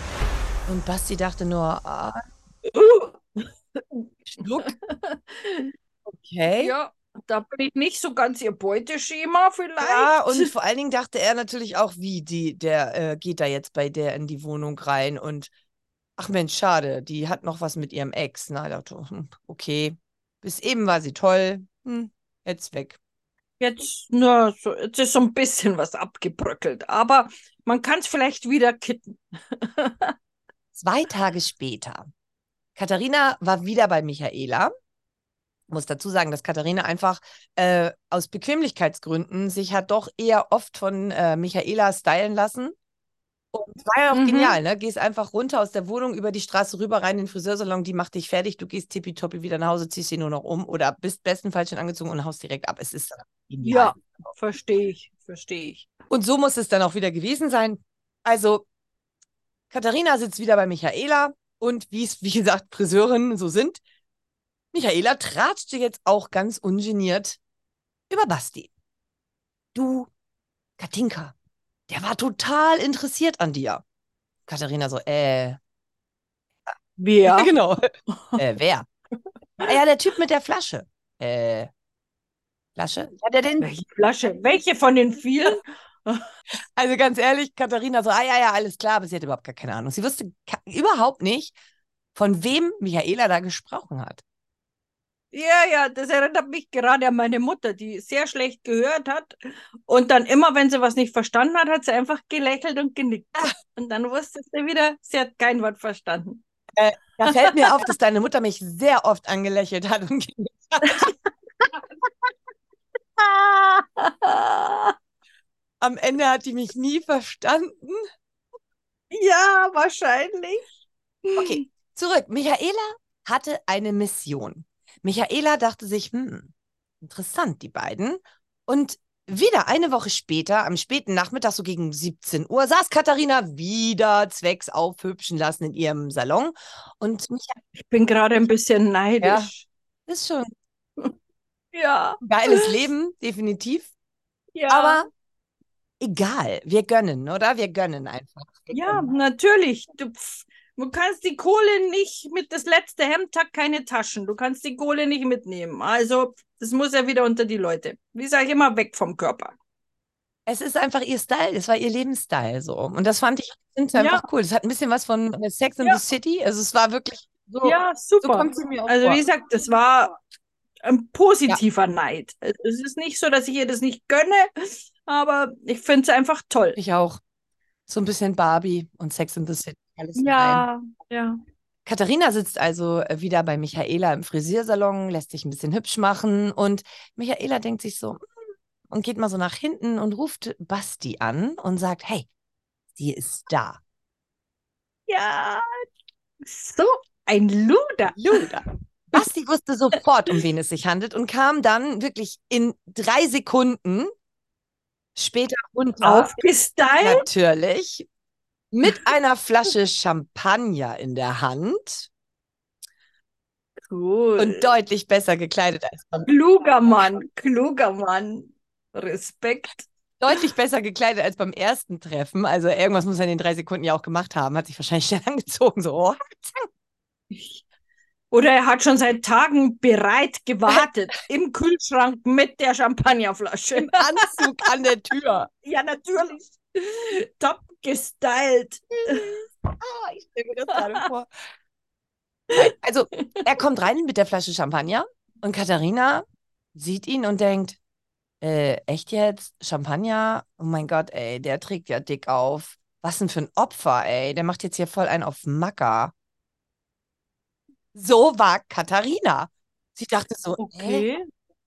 Speaker 3: Und Basti dachte nur, ah, Schluck. Okay.
Speaker 4: Ja, da bin ich nicht so ganz ihr Beuteschema vielleicht.
Speaker 3: Ja, und vor allen Dingen dachte er natürlich auch, wie, die, der äh, geht da jetzt bei der in die Wohnung rein und ach Mensch, schade, die hat noch was mit ihrem Ex. Na, dachte, hm, okay. Bis eben war sie toll. Hm, jetzt weg.
Speaker 4: Jetzt, na, so, jetzt ist so ein bisschen was abgebröckelt, aber man kann es vielleicht wieder kitten.
Speaker 3: Zwei Tage später. Katharina war wieder bei Michaela. Muss dazu sagen, dass Katharina einfach äh, aus Bequemlichkeitsgründen sich hat doch eher oft von äh, Michaela stylen lassen. Und war ja auch
Speaker 4: Mhm.
Speaker 3: genial, ne? Gehst einfach runter aus der Wohnung über die Straße rüber rein in den Friseursalon, die macht dich fertig, du gehst tippitoppi wieder nach Hause, ziehst sie nur noch um oder bist bestenfalls schon angezogen und haust direkt ab. Es ist genial.
Speaker 4: Ja, verstehe ich, verstehe ich.
Speaker 3: Und so muss es dann auch wieder gewesen sein. Also, Katharina sitzt wieder bei Michaela und wie es, wie gesagt, Friseurinnen so sind, Michaela tratschte jetzt auch ganz ungeniert über Basti. Du, Katinka, der war total interessiert an dir. Katharina so, äh,
Speaker 4: Wer?
Speaker 3: genau. äh, wer? Ah ja, der Typ mit der Flasche. Äh, Flasche? Ja, der den,
Speaker 4: Welche Flasche? Welche von den vielen?
Speaker 3: Also ganz ehrlich, Katharina so, ah ja, ja, alles klar, aber sie hat überhaupt gar keine Ahnung. Sie wusste überhaupt nicht, von wem Michaela da gesprochen hat.
Speaker 4: Ja, ja, das erinnert mich gerade an meine Mutter, die sehr schlecht gehört hat. Und dann immer, wenn sie was nicht verstanden hat, hat sie einfach gelächelt und genickt. Und dann wusste sie wieder, sie hat kein Wort verstanden.
Speaker 3: Da fällt mir auf, dass deine Mutter mich sehr oft angelächelt hat und genickt hat. Am Ende hat die mich nie verstanden.
Speaker 4: ja, wahrscheinlich.
Speaker 3: Okay, zurück. Michaela hatte eine Mission. Michaela dachte sich, hm, interessant, die beiden. Und wieder eine Woche später, am späten Nachmittag, so gegen 17 Uhr, saß Katharina wieder zwecks aufhübschen lassen in ihrem Salon. Und Michaela
Speaker 4: Ich bin gerade ein bisschen neidisch.
Speaker 3: ist schon
Speaker 4: Ja,
Speaker 3: geiles Leben, definitiv.
Speaker 4: ja.
Speaker 3: Aber egal, wir gönnen, oder? Wir gönnen einfach. Wir
Speaker 4: Ja,
Speaker 3: gönnen.
Speaker 4: natürlich. Du, pf, du kannst die Kohle nicht mit das letzte Hemd hat keine Taschen. Du kannst die Kohle nicht mitnehmen. Also, das muss ja wieder unter die Leute. Wie sage ich immer, weg vom Körper.
Speaker 3: Es ist einfach ihr Style, das war ihr Lebensstyle so. Und das fand ich find's
Speaker 4: Ja.
Speaker 3: einfach cool. Das hat ein bisschen was von äh, Sex in
Speaker 4: Ja.
Speaker 3: the City. Also es war wirklich so,
Speaker 4: Ja,
Speaker 3: so
Speaker 4: super.
Speaker 3: auch
Speaker 4: Also,
Speaker 3: vor.
Speaker 4: wie gesagt, das war ein positiver Neid. Es ist nicht so, dass ich ihr das nicht gönne, aber ich finde es einfach toll.
Speaker 3: Ich auch. So ein bisschen Barbie und Sex in the City. Alles in einem.
Speaker 4: Ja, ja.
Speaker 3: Katharina sitzt also äh, wieder bei Michaela im Frisiersalon, lässt sich ein bisschen hübsch machen und Michaela denkt sich so hm, und geht mal so nach hinten und ruft Basti an und sagt, hey, sie ist da.
Speaker 4: Ja, so ein Luder.
Speaker 3: Luda. Basti wusste sofort, um wen es sich handelt und kam dann wirklich in drei Sekunden später runter.
Speaker 4: Aufgestylt.
Speaker 3: Natürlich. Mit einer Flasche Champagner in der Hand
Speaker 4: Cool.
Speaker 3: und deutlich besser gekleidet als beim,
Speaker 4: Kluger Mann, kluger Mann. Respekt.
Speaker 3: deutlich besser gekleidet als beim ersten Treffen. Also irgendwas muss er in den drei Sekunden ja auch gemacht haben. Hat sich wahrscheinlich schnell angezogen. So, oh.
Speaker 4: Oder er hat schon seit Tagen bereit gewartet im Kühlschrank mit der Champagnerflasche.
Speaker 3: im Anzug an der Tür.
Speaker 4: Ja, natürlich. Top gestylt.
Speaker 3: Ah, ich stelle mir das gerade vor. Also, er kommt rein mit der Flasche Champagner und Katharina sieht ihn und denkt, äh, echt jetzt? Champagner? Oh mein Gott, ey, der trägt ja dick auf. Was denn für ein Opfer, ey? Der macht jetzt hier voll einen auf Macker. So war Katharina. Sie dachte so,
Speaker 4: Okay.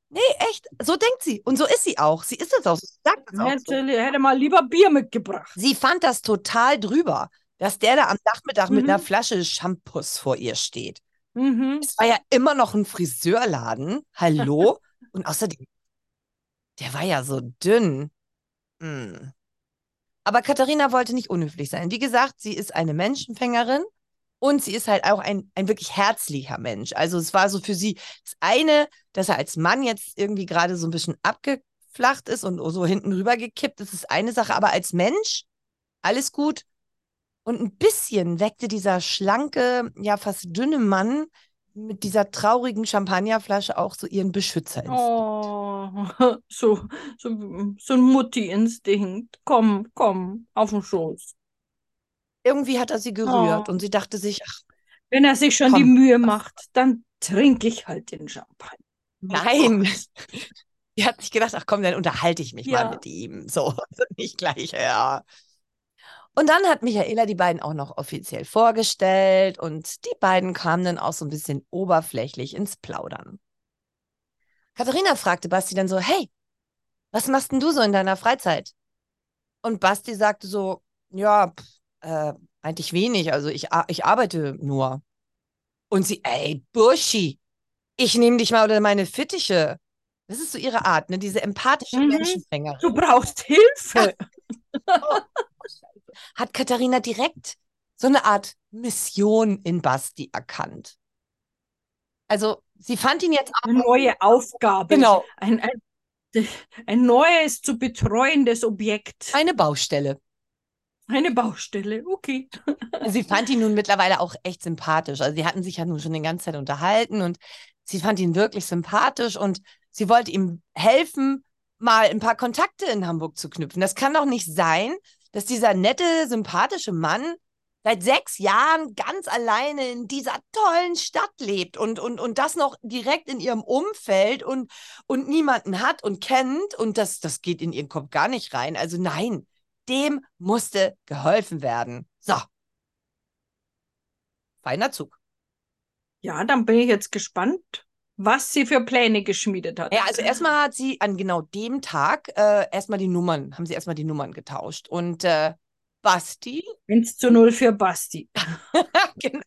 Speaker 3: Nee, echt, so denkt sie. Und so ist sie auch. Sie ist es auch. Sie sagt es auch so.
Speaker 4: Hätte, hätte mal lieber Bier mitgebracht.
Speaker 3: Sie fand das total drüber, dass der da am Nachmittag mit
Speaker 4: Mhm.
Speaker 3: einer Flasche Shampoos vor ihr steht.
Speaker 4: Mhm.
Speaker 3: Es war ja immer noch ein Friseurladen. Hallo? Und außerdem, der war ja so dünn. Hm. Aber Katharina wollte nicht unhöflich sein. Wie gesagt, sie ist eine Menschenfängerin und sie ist halt auch ein, ein wirklich herzlicher Mensch. Also es war so für sie das eine, dass er als Mann jetzt irgendwie gerade so ein bisschen abgeflacht ist und so hinten rüber gekippt. Das ist eine Sache, aber als Mensch alles gut. Und ein bisschen weckte dieser schlanke, ja fast dünne Mann mit dieser traurigen Champagnerflasche auch so ihren Beschützer ins
Speaker 4: Oh, so, so, so ein Mutti-Instinkt. Komm, komm, auf den Schoß.
Speaker 3: Irgendwie hat er sie gerührt
Speaker 4: Oh.
Speaker 3: und sie dachte sich, ach
Speaker 4: Wenn er sich schon die
Speaker 3: Komm.
Speaker 4: Mühe macht, dann trinke ich halt den Champagner.
Speaker 3: nein. Sie hat sich gedacht, ach komm, dann unterhalte ich mich
Speaker 4: Ja.
Speaker 3: mal mit ihm. So, nicht gleich, ja. Und dann hat Michaela die beiden auch noch offiziell vorgestellt und die beiden kamen dann auch so ein bisschen oberflächlich ins Plaudern. Katharina fragte Basti dann so, hey, was machst denn du so in deiner Freizeit? Und Basti sagte so, ja, pff, äh, eigentlich wenig, also ich, ich arbeite nur. Und sie, ey, Burschi, ich nehme dich mal unter meine Fittiche. Das ist so ihre Art, ne? Diese empathische
Speaker 4: Mhm.
Speaker 3: Menschenfängerin.
Speaker 4: Du brauchst Hilfe.
Speaker 3: Hat Katharina direkt so eine Art Mission in Basti erkannt. Also, sie fand ihn jetzt auch.
Speaker 4: Eine neue Aufgabe.
Speaker 3: Genau,
Speaker 4: Ein, ein, ein neues zu betreuendes Objekt.
Speaker 3: eine Baustelle.
Speaker 4: Eine Baustelle. Okay.
Speaker 3: Sie fand ihn nun mittlerweile auch echt sympathisch. Also, sie hatten sich ja nun schon die ganze Zeit unterhalten und sie fand ihn wirklich sympathisch und sie wollte ihm helfen, mal ein paar Kontakte in Hamburg zu knüpfen. Das kann doch nicht sein, dass dieser nette, sympathische Mann seit sechs Jahren ganz alleine in dieser tollen Stadt lebt und, und, und das noch direkt in ihrem Umfeld und, und niemanden hat und kennt und das, das geht in ihren Kopf gar nicht rein. Also nein, dem musste geholfen werden. So. Feiner Zug.
Speaker 4: Ja, dann bin ich jetzt gespannt, was sie für Pläne geschmiedet hat.
Speaker 3: Ja, also erstmal hat sie an genau dem Tag äh, erstmal die Nummern, haben sie erstmal die Nummern getauscht. Und äh, Basti,
Speaker 4: 1 zu 0 für Basti.
Speaker 3: genau,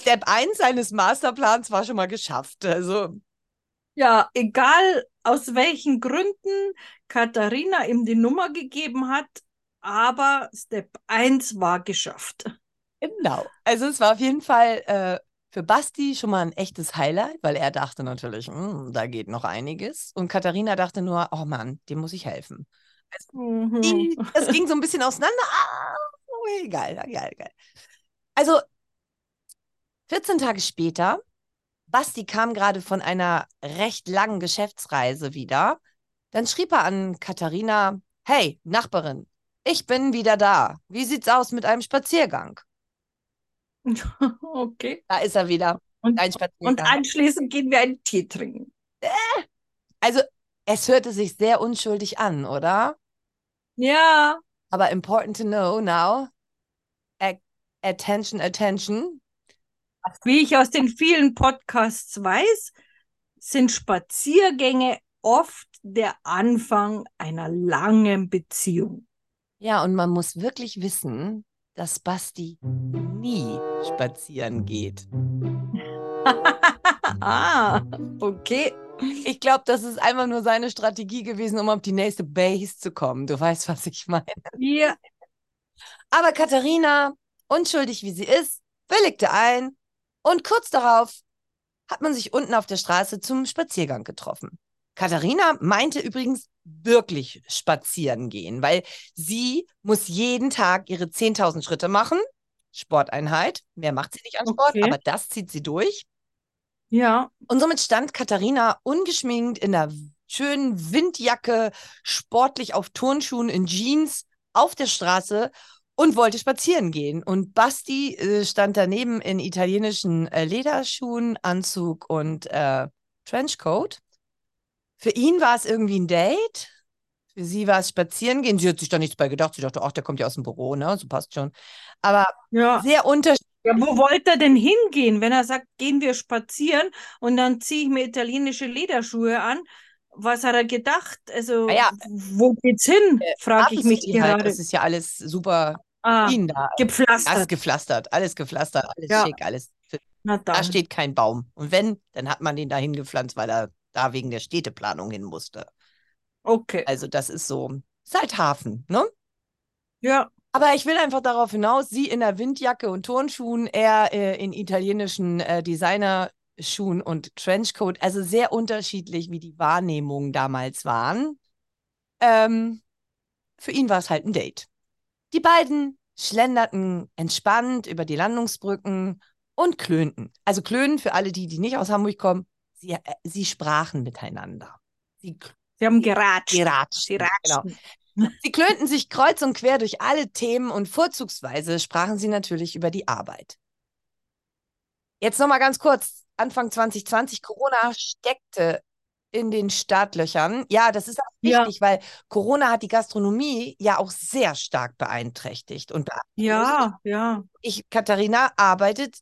Speaker 3: Step 1 seines Masterplans war schon mal geschafft. Also,
Speaker 4: Ja, egal aus welchen Gründen Katharina ihm die Nummer gegeben hat, aber Step 1 war geschafft.
Speaker 3: genau. Also es war auf jeden Fall äh, für Basti schon mal ein echtes Highlight, weil er dachte natürlich, "Hm, da geht noch einiges. Und Katharina dachte nur, oh Mann, dem muss ich helfen.
Speaker 4: Mhm.
Speaker 3: Die- Das ging so ein bisschen auseinander. Ah, egal, egal, egal. Also 14 Tage später, Basti kam gerade von einer recht langen Geschäftsreise wieder. Dann schrieb er an Katharina: Hey, Nachbarin, ich bin wieder da. Wie sieht's aus mit einem Spaziergang?
Speaker 4: Okay.
Speaker 3: Da ist er wieder.
Speaker 4: Und,
Speaker 3: Ein
Speaker 4: und anschließend gehen wir einen Tee trinken.
Speaker 3: Also, es hörte sich sehr unschuldig an, oder?
Speaker 4: Ja,
Speaker 3: Aber important to know now. Attention, attention.
Speaker 4: Wie ich aus den vielen Podcasts weiß, sind Spaziergänge oft der Anfang einer langen Beziehung.
Speaker 3: Ja, und man muss wirklich wissen, dass Basti nie spazieren geht.
Speaker 4: ah, okay.
Speaker 3: Ich glaube, das ist einfach nur seine Strategie gewesen, um auf die nächste Base zu kommen. Du weißt, was ich meine.
Speaker 4: Ja,
Speaker 3: Aber Katharina, unschuldig wie sie ist, willigte ein und kurz darauf hat man sich unten auf der Straße zum Spaziergang getroffen. Katharina meinte übrigens wirklich spazieren gehen, weil sie muss jeden Tag ihre 10.000 Schritte machen. Sporteinheit. Mehr macht sie nicht an Sport,
Speaker 4: Okay.
Speaker 3: aber das zieht sie durch.
Speaker 4: ja.
Speaker 3: Und somit stand Katharina ungeschminkt in einer schönen Windjacke, sportlich auf Turnschuhen in Jeans auf der Straße und wollte spazieren gehen. Und Basti äh, stand daneben in italienischen äh, Lederschuhen, Anzug und äh, Trenchcoat. Für ihn war es irgendwie ein Date. Für sie war es spazieren gehen. Sie hat sich da nichts bei gedacht. Sie dachte, ach, der kommt ja aus dem Büro, ne? So passt schon. Aber
Speaker 4: Ja.
Speaker 3: sehr unterschiedlich.
Speaker 4: Ja, wo wollte er denn hingehen, wenn er sagt, gehen wir spazieren und dann ziehe ich mir italienische Lederschuhe an? Was hat er gedacht? Also,
Speaker 3: Naja,
Speaker 4: wo geht's hin? Frage ich mich
Speaker 3: halt,
Speaker 4: gerade.
Speaker 3: Das ist ja alles super
Speaker 4: Ah,
Speaker 3: da. Alles
Speaker 4: gepflastert.
Speaker 3: gepflastert, alles gepflastert, alles
Speaker 4: Ja.
Speaker 3: schick, alles. Da steht kein Baum. Und wenn, dann hat man den da hingepflanzt, weil er da wegen der Städteplanung hin musste.
Speaker 4: Okay.
Speaker 3: Also das ist so, ist halt Hafen, ne?
Speaker 4: Ja.
Speaker 3: Aber ich will einfach darauf hinaus, sie in der Windjacke und Turnschuhen, er äh, in italienischen äh, Designerschuhen und Trenchcoat. Also sehr unterschiedlich, wie die Wahrnehmungen damals waren. Ähm, für ihn war es halt ein Date. Die beiden schlenderten entspannt über die Landungsbrücken und klönten. Also klönen für alle die, die nicht aus Hamburg kommen, sie, äh, sie sprachen miteinander. Sie
Speaker 4: Sie haben geratscht.
Speaker 3: geratschten.
Speaker 4: Sie
Speaker 3: Genau. Sie klönten sich kreuz und quer durch alle Themen und vorzugsweise sprachen sie natürlich über die Arbeit. Jetzt nochmal ganz kurz. Anfang 2020, Corona steckte in den Startlöchern. Ja, das ist auch
Speaker 4: Ja.
Speaker 3: wichtig, weil Corona hat die Gastronomie ja auch sehr stark beeinträchtigt. Und
Speaker 4: Ja, ja.
Speaker 3: ich, Katharina, arbeitet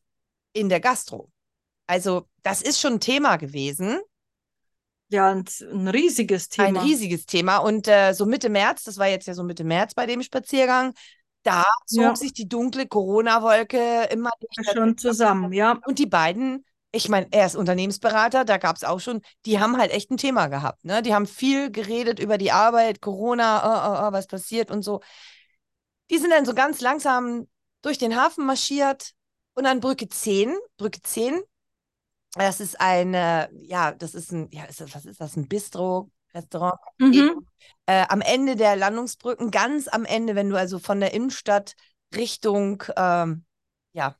Speaker 3: in der Gastro. Also, das ist schon ein Thema gewesen.
Speaker 4: Ja, ein, ein riesiges Thema.
Speaker 3: Ein riesiges Thema. Und äh, so Mitte März, das war jetzt ja so Mitte März bei dem Spaziergang, da zog
Speaker 4: Ja.
Speaker 3: sich die dunkle Corona-Wolke immer.
Speaker 4: Schon zusammen, ja.
Speaker 3: Und die beiden, ich meine, er ist Unternehmensberater, da gab es auch schon, die haben halt echt ein Thema gehabt. Ne? Die haben viel geredet über die Arbeit, Corona, oh, oh, oh, was passiert und so. Die sind dann so ganz langsam durch den Hafen marschiert und an Brücke 10, Brücke 10, das ist eine, ja, das ist ein, ja, ist das, was ist das, ein Bistro, Restaurant?
Speaker 4: Mhm.
Speaker 3: äh, am Ende der Landungsbrücken, ganz am Ende, wenn du also von der Innenstadt Richtung, ähm, ja,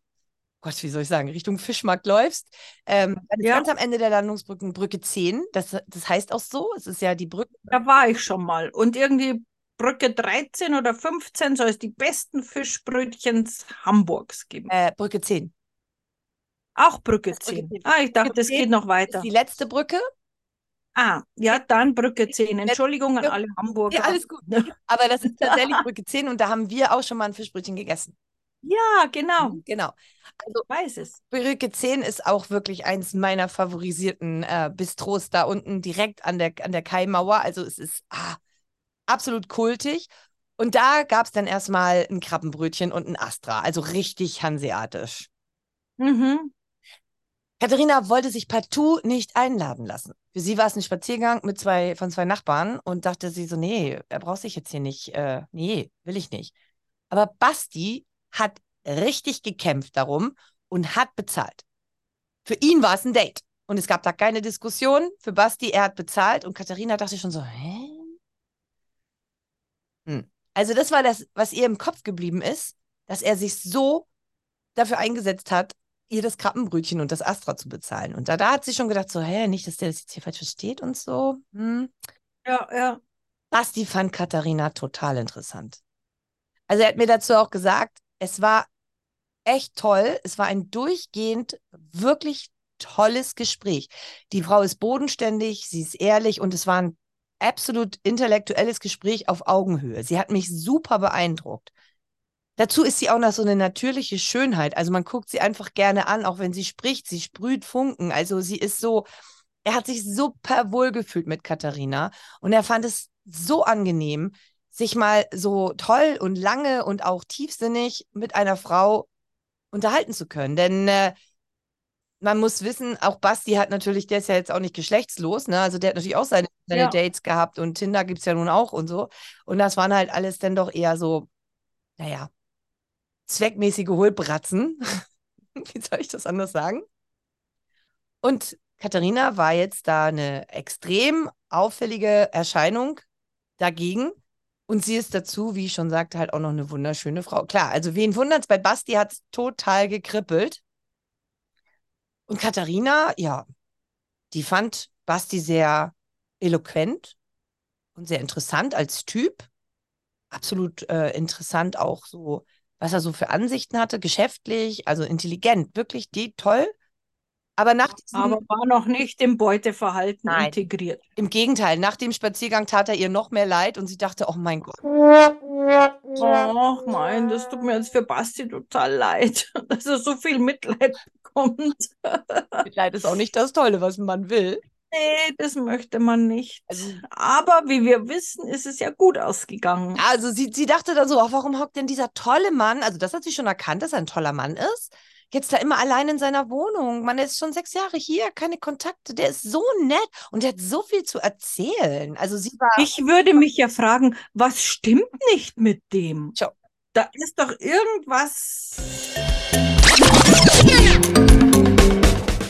Speaker 3: Gott, wie soll ich sagen, Richtung Fischmarkt läufst, ähm,
Speaker 4: Ja.
Speaker 3: ganz am Ende der Landungsbrücken Brücke 10, das, das heißt auch so, es ist ja die Brücke,
Speaker 4: Da war ich schon mal. Und irgendwie Brücke 13 oder 15 soll es die besten Fischbrötchens Hamburgs geben.
Speaker 3: äh, Brücke 10.
Speaker 4: Auch Brücke
Speaker 3: Brücke
Speaker 4: 10.
Speaker 3: 10.
Speaker 4: Ah, ich dachte, es
Speaker 3: 10
Speaker 4: geht noch weiter.
Speaker 3: ist die letzte Brücke,
Speaker 4: Ah, ja, dann Brücke 10. Entschuldigung an alle Hamburger.
Speaker 3: ja, alles gut, aber das ist tatsächlich Brücke 10 und da haben wir auch schon mal ein Fischbrötchen gegessen.
Speaker 4: Ja, genau.
Speaker 3: Genau. Also
Speaker 4: Ich weiß es.
Speaker 3: Brücke 10 ist auch wirklich eins meiner favorisierten äh, Bistros da unten direkt an der, an der Kaimauer. Also es ist ah, absolut kultig. Und da gab es dann erstmal ein Krabbenbrötchen und ein Astra. Also richtig hanseatisch.
Speaker 4: Mhm.
Speaker 3: Katharina wollte sich partout nicht einladen lassen. Für sie war es ein Spaziergang mit zwei, von zwei Nachbarn und dachte sie so, nee, er braucht sich jetzt hier nicht, äh, nee, will ich nicht. Aber Basti hat richtig gekämpft darum und hat bezahlt. Für ihn war es ein Date. Und es gab da keine Diskussion. Für Basti, er hat bezahlt. Und Katharina dachte schon so, hä? Hm. Also das war das, was ihr im Kopf geblieben ist, dass er sich so dafür eingesetzt hat, ihr das Krabbenbrötchen und das Astra zu bezahlen. Und da, da hat sie schon gedacht, so, hä, nicht, dass der das jetzt hier falsch versteht und so. Hm.
Speaker 4: Ja, ja.
Speaker 3: Basti fand Katharina total interessant. Also er hat mir dazu auch gesagt, es war echt toll. Es war ein durchgehend wirklich tolles Gespräch. Die Frau ist bodenständig, sie ist ehrlich und es war ein absolut intellektuelles Gespräch auf Augenhöhe. Sie hat mich super beeindruckt. Dazu ist sie auch noch so eine natürliche Schönheit. Also man guckt sie einfach gerne an, auch wenn sie spricht. Sie sprüht Funken. Also sie ist so, er hat sich super wohl gefühlt mit Katharina und er fand es so angenehm, sich mal so toll und lange und auch tiefsinnig mit einer Frau unterhalten zu können. Denn äh, man muss wissen, auch Basti hat natürlich, der ist ja jetzt auch nicht geschlechtslos, ne? Also der hat natürlich auch seine, seine
Speaker 4: Ja.
Speaker 3: Dates gehabt und Tinder gibt es ja nun auch und so. Und das waren halt alles dann doch eher so, naja, zweckmäßige Hohlbratzen. Wie soll ich das anders sagen? Und Katharina war jetzt da eine extrem auffällige Erscheinung dagegen. Und sie ist dazu, wie ich schon sagte, halt auch noch eine wunderschöne Frau. Klar, also wen wundert's, bei Basti hat es total gekribbelt. Und Katharina, ja, die fand Basti sehr eloquent und sehr interessant als Typ. Absolut äh, interessant auch so, was er so für Ansichten hatte, geschäftlich, also intelligent, wirklich die toll. Aber nach diesem,
Speaker 4: Aber war noch nicht im Beuteverhalten
Speaker 3: Nein.
Speaker 4: integriert.
Speaker 3: im Gegenteil, nach dem Spaziergang tat er ihr noch mehr leid und sie dachte, oh mein Gott,
Speaker 4: Ach mein, das tut mir jetzt für Basti total leid, dass er so viel Mitleid bekommt.
Speaker 3: Mitleid ist auch nicht das Tolle, was man will.
Speaker 4: Nee, das möchte man nicht.
Speaker 3: Also-
Speaker 4: Aber wie wir wissen, ist es ja gut ausgegangen.
Speaker 3: Also sie, sie dachte dann so, ach, warum hockt denn dieser tolle Mann, also das hat sie schon erkannt, dass er ein toller Mann ist, jetzt da immer allein in seiner Wohnung. Man ist schon sechs Jahre hier, keine Kontakte, der ist so nett und der hat so viel zu erzählen. Also sie war,
Speaker 4: Ich würde mich ja fragen, was stimmt nicht mit dem?
Speaker 3: Tja.
Speaker 4: Da ist doch irgendwas.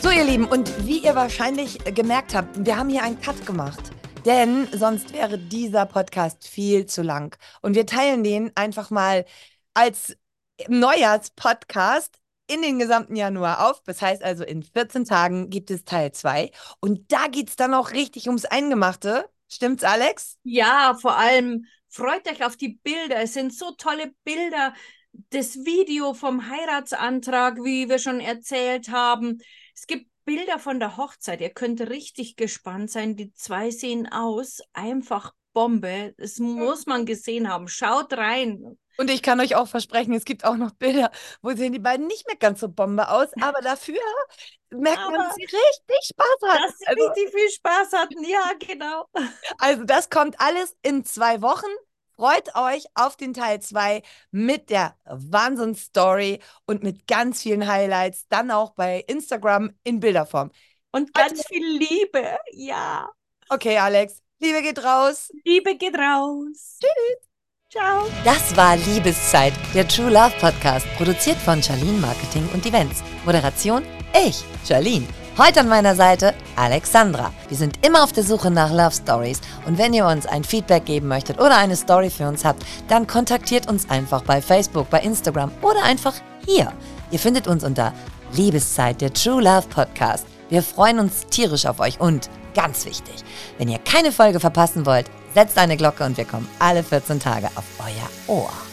Speaker 3: So, ihr Lieben, und wie ihr wahrscheinlich gemerkt habt, wir haben hier einen Cut gemacht. Denn sonst wäre dieser Podcast viel zu lang. Und wir teilen den einfach mal als Neujahrspodcast in den gesamten Januar auf. Das heißt also, in 14 Tagen gibt es Teil 2. Und da geht es dann auch richtig ums Eingemachte. Stimmt's, Alex?
Speaker 4: Ja, vor allem freut euch auf die Bilder. Es sind so tolle Bilder. Das Video vom Heiratsantrag, wie wir schon erzählt haben. Es gibt Bilder von der Hochzeit. Ihr könnt richtig gespannt sein. Die zwei sehen aus einfach Bombe. Das muss man gesehen haben. Schaut rein.
Speaker 3: Und ich kann euch auch versprechen, es gibt auch noch Bilder, wo sehen die beiden nicht mehr ganz so Bombe aus, aber dafür merkt man, dass sie richtig Spaß hatten.
Speaker 4: Dass sie
Speaker 3: Also,
Speaker 4: richtig viel Spaß hatten. Ja, genau.
Speaker 3: also das kommt alles in zwei Wochen. Freut euch auf den Teil 2 mit der Wahnsinnsstory und mit ganz vielen Highlights, dann auch bei Instagram in Bilderform.
Speaker 4: Und ganz viel Liebe. Ja.
Speaker 3: Okay, Alex, Liebe geht raus.
Speaker 4: Liebe geht raus. Tschüss. Ciao.
Speaker 1: Das war Liebeszeit, der True Love Podcast, produziert von Charlene Marketing und Events. Moderation ich, Charlene. Heute an meiner Seite Alexandra. Wir sind immer auf der Suche nach Love Stories und wenn ihr uns ein Feedback geben möchtet oder eine Story für uns habt, dann kontaktiert uns einfach bei Facebook, bei Instagram oder einfach hier. Ihr findet uns unter Liebeszeit, der True Love Podcast. Wir freuen uns tierisch auf euch und ganz wichtig, wenn ihr keine Folge verpassen wollt, setzt eine Glocke und wir kommen alle 14 Tage auf euer Ohr.